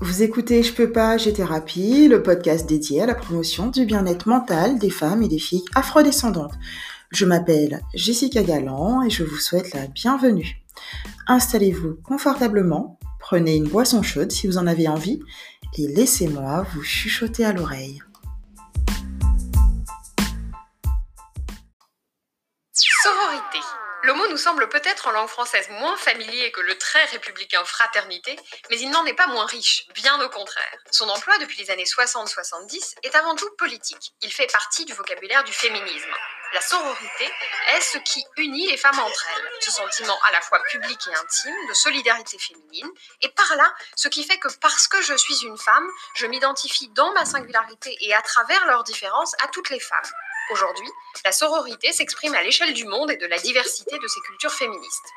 Vous écoutez Je peux pas, j'ai thérapie, le podcast dédié à la promotion du bien-être mental des femmes et des filles afrodescendantes. Je m'appelle Jessica Galland et je vous souhaite la bienvenue. Installez-vous confortablement, prenez une boisson chaude si vous en avez envie et laissez-moi vous chuchoter à l'oreille. Le mot nous semble peut-être en langue française moins familier que le très républicain fraternité, mais il n'en est pas moins riche, bien au contraire. Son emploi depuis les années 60-70 est avant tout politique. Il fait partie du vocabulaire du féminisme. La sororité est ce qui unit les femmes entre elles, ce sentiment à la fois public et intime de solidarité féminine, et par là, ce qui fait que parce que je suis une femme, je m'identifie dans ma singularité et à travers leurs différences à toutes les femmes. Aujourd'hui, la sororité s'exprime à l'échelle du monde et de la diversité de ses cultures féministes.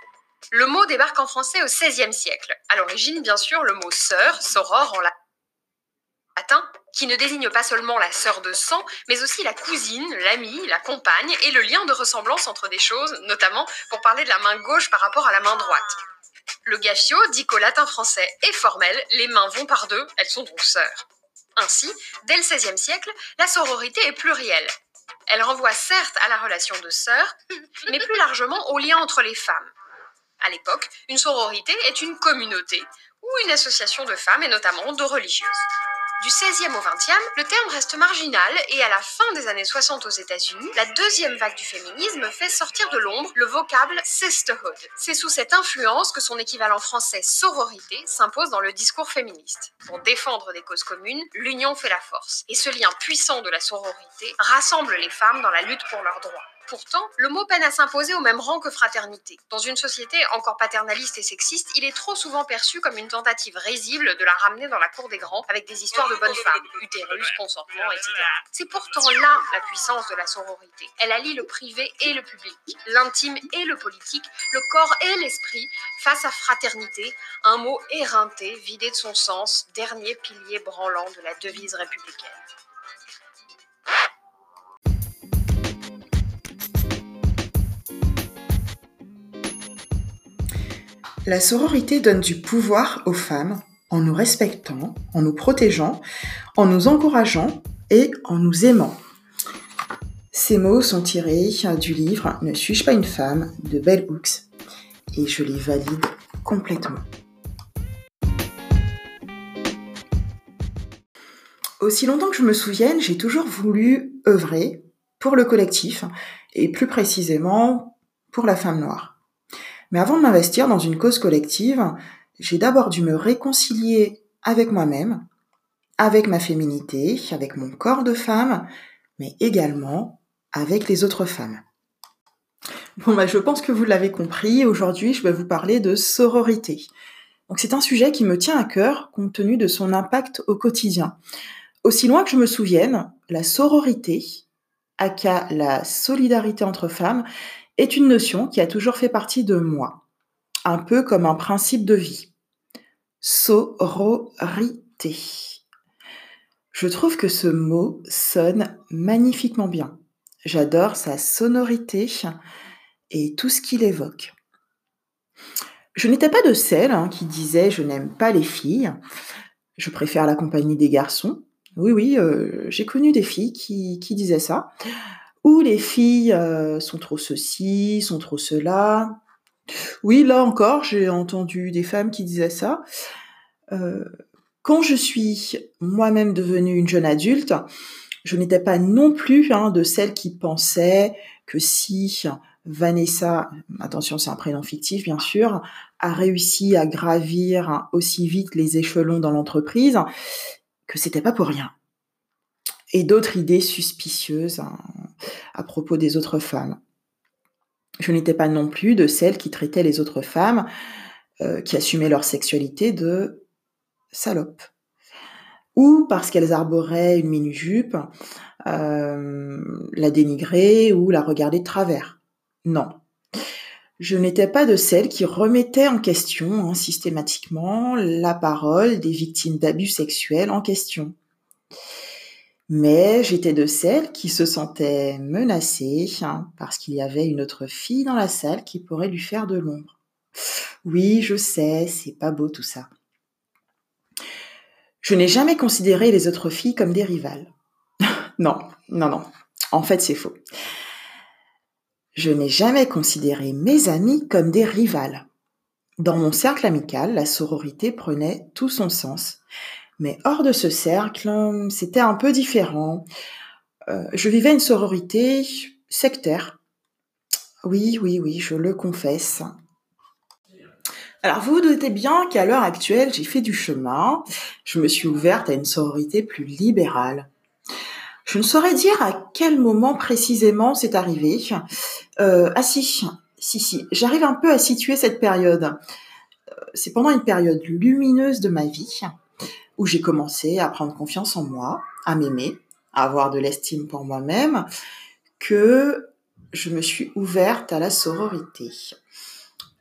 Le mot débarque en français au XVIe siècle. À l'origine, bien sûr, le mot sœur, soror en latin, qui ne désigne pas seulement la sœur de sang, mais aussi la cousine, l'amie, la compagne et le lien de ressemblance entre des choses, notamment pour parler de la main gauche par rapport à la main droite. Le gaffio dit qu'au latin français est formel, les mains vont par deux, elles sont donc sœurs. Ainsi, dès le XVIe siècle, la sororité est plurielle. Elle renvoie certes à la relation de sœur, mais plus largement au lien entre les femmes. À l'époque, une sororité est une communauté ou une association de femmes et notamment de religieuses. Du 16e au 20e, le terme reste marginal et à la fin des années 60 aux États-Unis, la deuxième vague du féminisme fait sortir de l'ombre le vocable sisterhood. C'est sous cette influence que son équivalent français sororité s'impose dans le discours féministe. Pour défendre des causes communes, l'union fait la force. Et ce lien puissant de la sororité rassemble les femmes dans la lutte pour leurs droits. Pourtant, le mot peine à s'imposer au même rang que fraternité. Dans une société encore paternaliste et sexiste, il est trop souvent perçu comme une tentative risible de la ramener dans la cour des grands avec des histoires de bonnes femmes, utérus, consentement, etc. C'est pourtant là la puissance de la sororité. Elle allie le privé et le public, l'intime et le politique, le corps et l'esprit face à fraternité, un mot éreinté, vidé de son sens, dernier pilier branlant de la devise républicaine. La sororité donne du pouvoir aux femmes en nous respectant, en nous protégeant, en nous encourageant et en nous aimant. Ces mots sont tirés du livre Ne suis-je pas une femme de Bell Hooks et je les valide complètement. Aussi longtemps que je me souvienne, j'ai toujours voulu œuvrer pour le collectif et plus précisément pour la femme noire. Mais avant de m'investir dans une cause collective, j'ai d'abord dû me réconcilier avec moi-même, avec ma féminité, avec mon corps de femme, mais également avec les autres femmes. Bon, bah, je pense que vous l'avez compris, aujourd'hui je vais vous parler de sororité. Donc c'est un sujet qui me tient à cœur compte tenu de son impact au quotidien. Aussi loin que je me souvienne, la sororité, aka la solidarité entre femmes, est une notion qui a toujours fait partie de moi, un peu comme un principe de vie. Sororité. Je trouve que ce mot sonne magnifiquement bien. J'adore sa sonorité et tout ce qu'il évoque. Je n'étais pas de celle hein, qui disait je n'aime pas les filles, je préfère la compagnie des garçons. Oui, oui, euh, j'ai connu des filles qui, qui disaient ça les filles euh, sont trop ceci, sont trop cela. Oui, là encore, j'ai entendu des femmes qui disaient ça. Euh, quand je suis moi-même devenue une jeune adulte, je n'étais pas non plus hein, de celles qui pensaient que si Vanessa, attention c'est un prénom fictif bien sûr, a réussi à gravir aussi vite les échelons dans l'entreprise, que c'était pas pour rien et d'autres idées suspicieuses hein, à propos des autres femmes. Je n'étais pas non plus de celles qui traitaient les autres femmes euh, qui assumaient leur sexualité de salopes. Ou parce qu'elles arboraient une mini-jupe, euh, la dénigrer ou la regarder de travers. Non. Je n'étais pas de celles qui remettaient en question hein, systématiquement la parole des victimes d'abus sexuels en question. Mais j'étais de celles qui se sentaient menacées hein, parce qu'il y avait une autre fille dans la salle qui pourrait lui faire de l'ombre. Oui, je sais, c'est pas beau tout ça. Je n'ai jamais considéré les autres filles comme des rivales. non, non, non. En fait, c'est faux. Je n'ai jamais considéré mes amies comme des rivales. Dans mon cercle amical, la sororité prenait tout son sens. Mais hors de ce cercle, c'était un peu différent. Euh, je vivais une sororité sectaire. Oui, oui, oui, je le confesse. Alors vous vous doutez bien qu'à l'heure actuelle, j'ai fait du chemin. Je me suis ouverte à une sororité plus libérale. Je ne saurais dire à quel moment précisément c'est arrivé. Euh, ah si, si, si, j'arrive un peu à situer cette période. Euh, c'est pendant une période lumineuse de ma vie où j'ai commencé à prendre confiance en moi, à m'aimer, à avoir de l'estime pour moi-même, que je me suis ouverte à la sororité.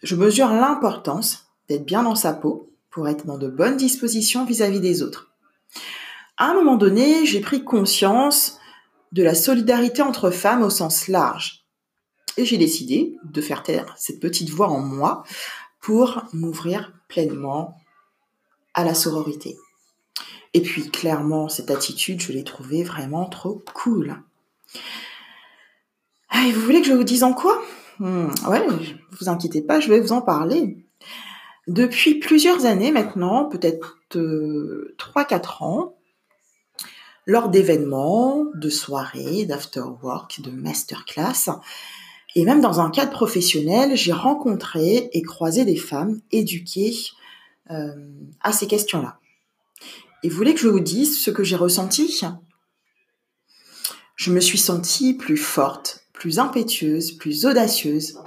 Je mesure l'importance d'être bien dans sa peau pour être dans de bonnes dispositions vis-à-vis des autres. À un moment donné, j'ai pris conscience de la solidarité entre femmes au sens large. Et j'ai décidé de faire taire cette petite voix en moi pour m'ouvrir pleinement à la sororité. Et puis clairement, cette attitude, je l'ai trouvée vraiment trop cool. Ah, vous voulez que je vous dise en quoi? Hmm, Ouais, vous inquiétez pas, je vais vous en parler. Depuis plusieurs années maintenant, peut-être 3-4 euh, ans, lors d'événements, de soirées, d'afterwork, de masterclass, et même dans un cadre professionnel, j'ai rencontré et croisé des femmes éduquées euh, à ces questions-là. Et voulez que je vous dise ce que j'ai ressenti Je me suis sentie plus forte, plus impétueuse, plus audacieuse.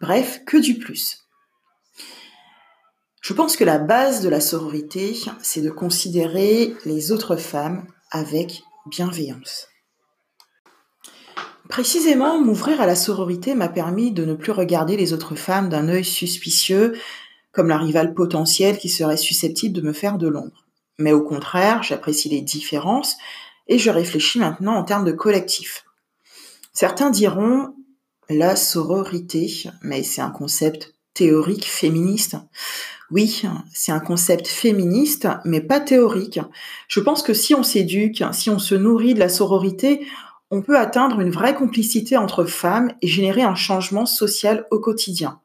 Bref, que du plus. Je pense que la base de la sororité, c'est de considérer les autres femmes avec bienveillance. Précisément, m'ouvrir à la sororité m'a permis de ne plus regarder les autres femmes d'un œil suspicieux, comme la rivale potentielle qui serait susceptible de me faire de l'ombre. Mais au contraire, j'apprécie les différences et je réfléchis maintenant en termes de collectif. Certains diront la sororité, mais c'est un concept théorique féministe. Oui, c'est un concept féministe, mais pas théorique. Je pense que si on s'éduque, si on se nourrit de la sororité, on peut atteindre une vraie complicité entre femmes et générer un changement social au quotidien.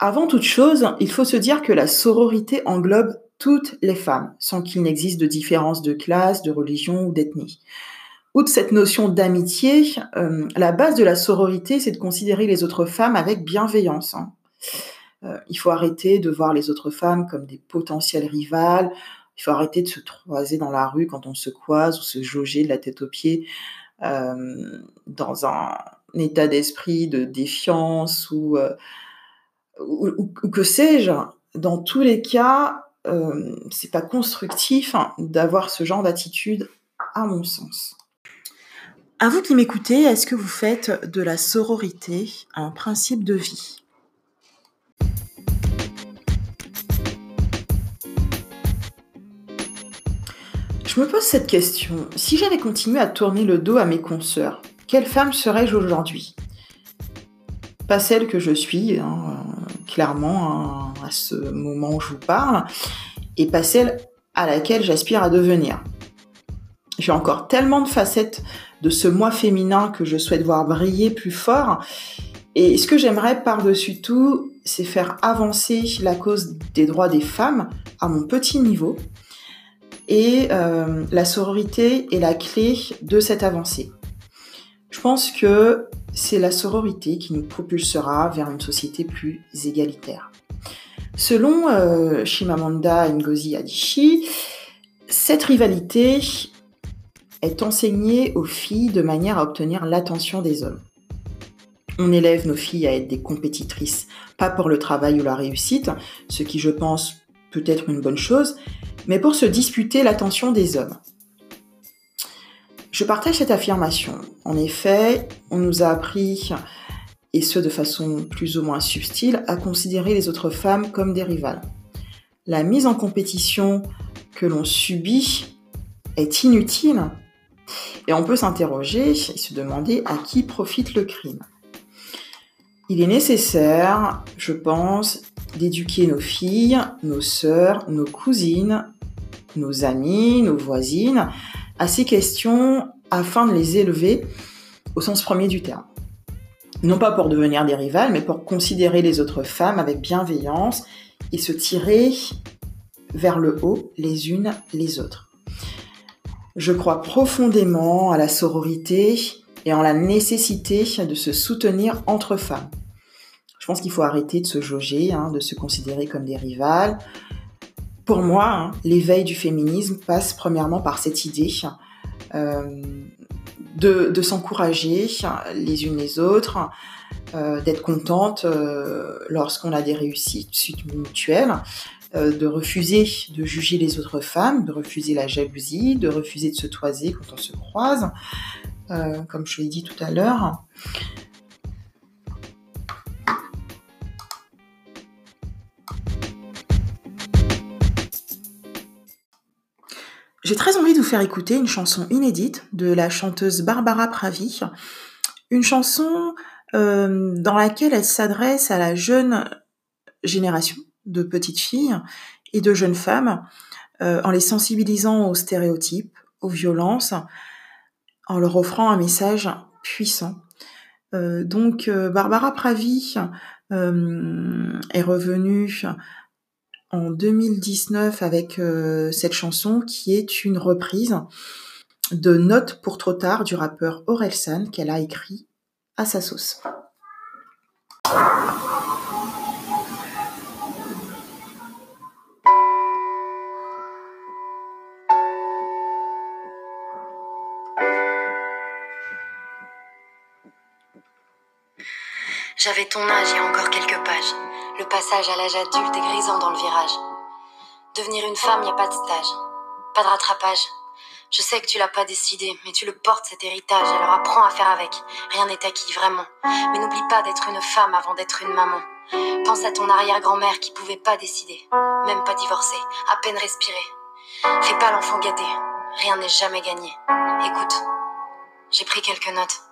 Avant toute chose, il faut se dire que la sororité englobe toutes les femmes, sans qu'il n'existe de différence de classe, de religion ou d'ethnie. Outre cette notion d'amitié, euh, la base de la sororité, c'est de considérer les autres femmes avec bienveillance. Hein. Euh, il faut arrêter de voir les autres femmes comme des potentielles rivales. Il faut arrêter de se croiser dans la rue quand on se croise ou se jauger de la tête aux pieds euh, dans un état d'esprit de défiance ou, que sais-je. Dans tous les cas, euh, c'est pas constructif hein, d'avoir ce genre d'attitude, à mon sens. À vous qui m'écoutez, est-ce que vous faites de la sororité un principe de vie? Je me pose cette question. Si j'avais continué à tourner le dos à mes consoeurs, quelle femme serais-je aujourd'hui? Pas celle que je suis, hein, clairement, hein, à ce moment où je vous parle, et pas celle à laquelle j'aspire à devenir. J'ai encore tellement de facettes de ce moi féminin que je souhaite voir briller plus fort. Et ce que j'aimerais par-dessus tout, c'est faire avancer la cause des droits des femmes à mon petit niveau. Et euh, la sororité est la clé de cette avancée. Je pense que c'est la sororité qui nous propulsera vers une société plus égalitaire. Selon euh, Shimamanda Ngozi Adichie, cette rivalité est enseignée aux filles de manière à obtenir l'attention des hommes. On élève nos filles à être des compétitrices, pas pour le travail ou la réussite, ce qui je pense peut être une bonne chose, mais pour se disputer l'attention des hommes. Je partage cette affirmation. En effet, on nous a appris, et ce de façon plus ou moins subtile, à considérer les autres femmes comme des rivales. La mise en compétition que l'on subit est inutile et on peut s'interroger et se demander à qui profite le crime. Il est nécessaire, je pense, d'éduquer nos filles, nos sœurs, nos cousines nos amis, nos voisines, à ces questions afin de les élever au sens premier du terme. Non pas pour devenir des rivales, mais pour considérer les autres femmes avec bienveillance et se tirer vers le haut les unes les autres. Je crois profondément à la sororité et en la nécessité de se soutenir entre femmes. Je pense qu'il faut arrêter de se jauger, hein, de se considérer comme des rivales. Pour moi, hein, l'éveil du féminisme passe premièrement par cette idée euh, de, s'encourager les unes les autres, euh, d'être contente euh, lorsqu'on a des réussites mutuelles, de refuser de juger les autres femmes, de refuser la jalousie, de refuser de se toiser quand on se croise, comme je l'ai dit tout à l'heure. J'ai très envie de vous faire écouter une chanson inédite de la chanteuse Barbara Pravi, une chanson euh, dans laquelle elle s'adresse à la jeune génération de petites filles et de jeunes femmes euh, en les sensibilisant aux stéréotypes, aux violences, en leur offrant un message puissant. Euh, donc Barbara Pravi est revenue en 2019 avec euh, cette chanson qui est une reprise de Notes pour trop tard du rappeur Orelsan qu'elle a écrit à sa sauce. J'avais ton âge il y a encore quelques pages. Le passage à l'âge adulte est grisant dans le virage. Devenir une femme, y a pas de stage. Pas de rattrapage. Je sais que tu l'as pas décidé, mais tu le portes cet héritage, alors apprends à faire avec. Rien n'est acquis, vraiment. Mais n'oublie pas d'être une femme avant d'être une maman. Pense à ton arrière-grand-mère qui pouvait pas décider, même pas divorcer, à peine respirer. Fais pas l'enfant gâté, rien n'est jamais gagné. Écoute, j'ai pris quelques notes.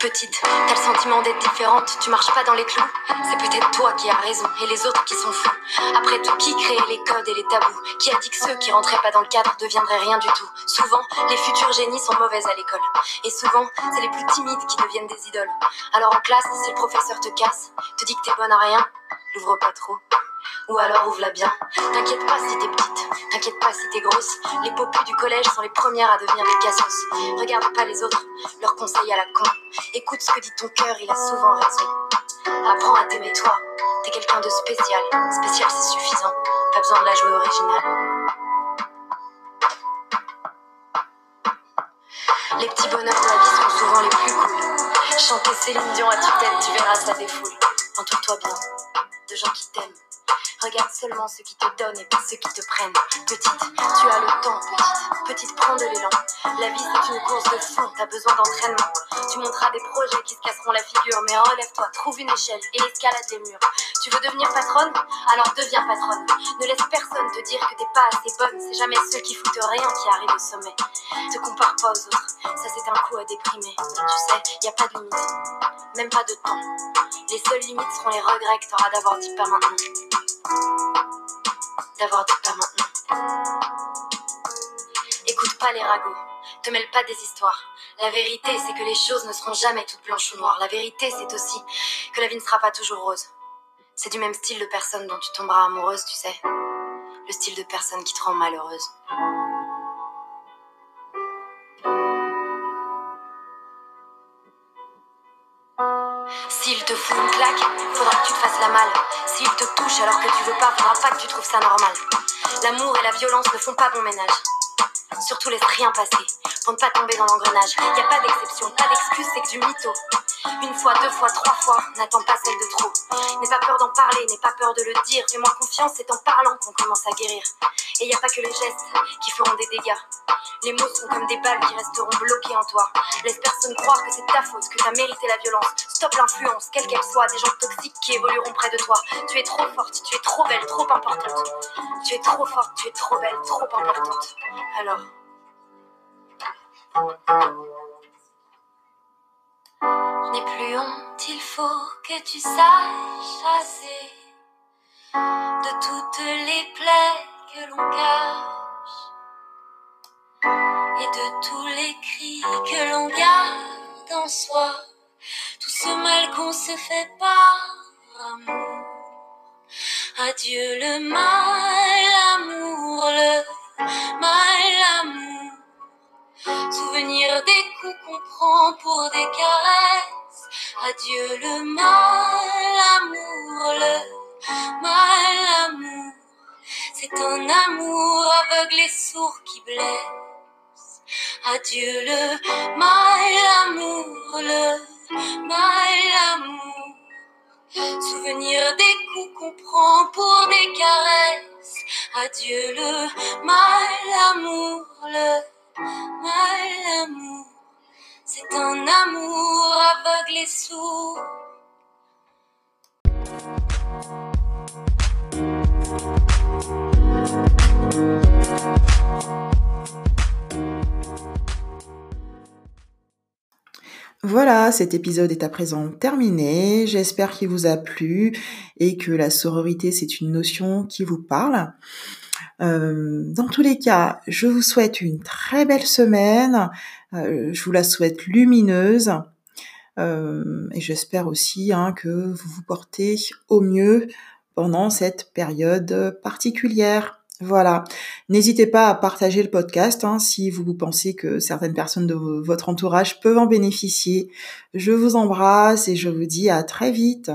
Petite, t'as le sentiment d'être différente, tu marches pas dans les clous. C'est peut-être toi qui as raison et les autres qui sont fous. Après tout, qui crée les codes et les tabous? Qui a dit que ceux qui rentraient pas dans le cadre deviendraient rien du tout? Souvent, les futurs génies sont mauvaises à l'école. Et souvent, c'est les plus timides qui deviennent des idoles. Alors en classe, si le professeur te casse, te dit que t'es bonne à rien, l'ouvre pas trop. Ou alors ouvre-la bien. T'inquiète pas si t'es petite, t'inquiète pas si t'es grosse. Les popus du collège sont les premières à devenir des cassos. Regarde pas les autres, leurs conseils à la con. Écoute ce que dit ton cœur, il a souvent raison. Apprends à t'aimer toi. T'es quelqu'un de spécial. Spécial, c'est suffisant. Pas besoin de la jouer originale. Les petits bonheurs de la vie sont souvent les plus cool. Chanter Céline Dion à tue-tête, tu verras ça défoule. Entoure-toi bien de gens qui t'aiment. Regarde seulement ceux qui te donnent et pas ceux qui te prennent. Petite, tu as le temps, petite. Petite, prends de l'élan. La vie, c'est une course de fond, t'as besoin d'entraînement. Tu monteras des projets qui se casseront la figure, mais relève-toi, trouve une échelle et escalade les murs. Tu veux devenir patronne? Alors deviens patronne. Ne laisse personne te dire que t'es pas assez bonne. C'est jamais ceux qui foutent rien qui arrivent au sommet. Te compare pas aux autres, ça c'est un coup à déprimer. Tu sais, y a pas de limite, même pas de temps. Les seules limites seront les regrets que t'auras d'avoir dit pas maintenant d'avoir dit pas maintenant. Écoute pas les ragots, te mêle pas des histoires. La vérité, c'est que les choses ne seront jamais toutes blanches ou noires. La vérité, c'est aussi que la vie ne sera pas toujours rose. C'est du même style de personne dont tu tomberas amoureuse, tu sais. Le style de personne qui te rend malheureuse. Te fout une claque, faudra que tu te fasses la malle. S'il te touche alors que tu veux pas, faudra pas que tu trouves ça normal. L'amour et la violence ne font pas bon ménage. Surtout laisse rien passer pour ne pas tomber dans l'engrenage. Y a pas d'exception, pas d'excuse, c'est que du mytho. Une fois, deux fois, trois fois, n'attends pas celle de trop. N'aie pas peur d'en parler, n'aie pas peur de le dire. Fais-moi confiance, c'est en parlant qu'on commence à guérir. Et y a pas que les gestes qui feront des dégâts. Les mots sont comme des balles qui resteront bloquées en toi. Laisse personne croire que c'est ta faute, que t'as mérité la violence. Stop l'influence, quelle qu'elle soit, des gens toxiques qui évolueront près de toi. Tu es trop forte, tu es trop belle, trop importante. Tu es trop forte, tu es trop belle, trop importante. Alors. N'aie plus honte, il faut que tu saches assez de toutes les plaies que l'on cache et de tous les cris que l'on garde en soi, tout ce mal qu'on se fait par amour. Adieu le mal amour, le mal amour. Souvenir des coups qu'on prend pour des caresses. Adieu le mal amour, le mal amour. C'est un amour aveugle et sourd qui blesse. Adieu le mal amour, le mal amour. Souvenir des coups qu'on prend pour des caresses. Adieu le mal amour, le mal amour. C'est un amour aveugle et sourd. Voilà, cet épisode est à présent terminé. J'espère qu'il vous a plu et que la sororité, c'est une notion qui vous parle. Euh, dans tous les cas, je vous souhaite une très belle semaine. Euh, je vous la souhaite lumineuse. Euh, et j'espère aussi hein, que vous vous portez au mieux pendant cette période particulière. Voilà. N'hésitez pas à partager le podcast hein, si vous pensez que certaines personnes de votre entourage peuvent en bénéficier. Je vous embrasse et je vous dis à très vite.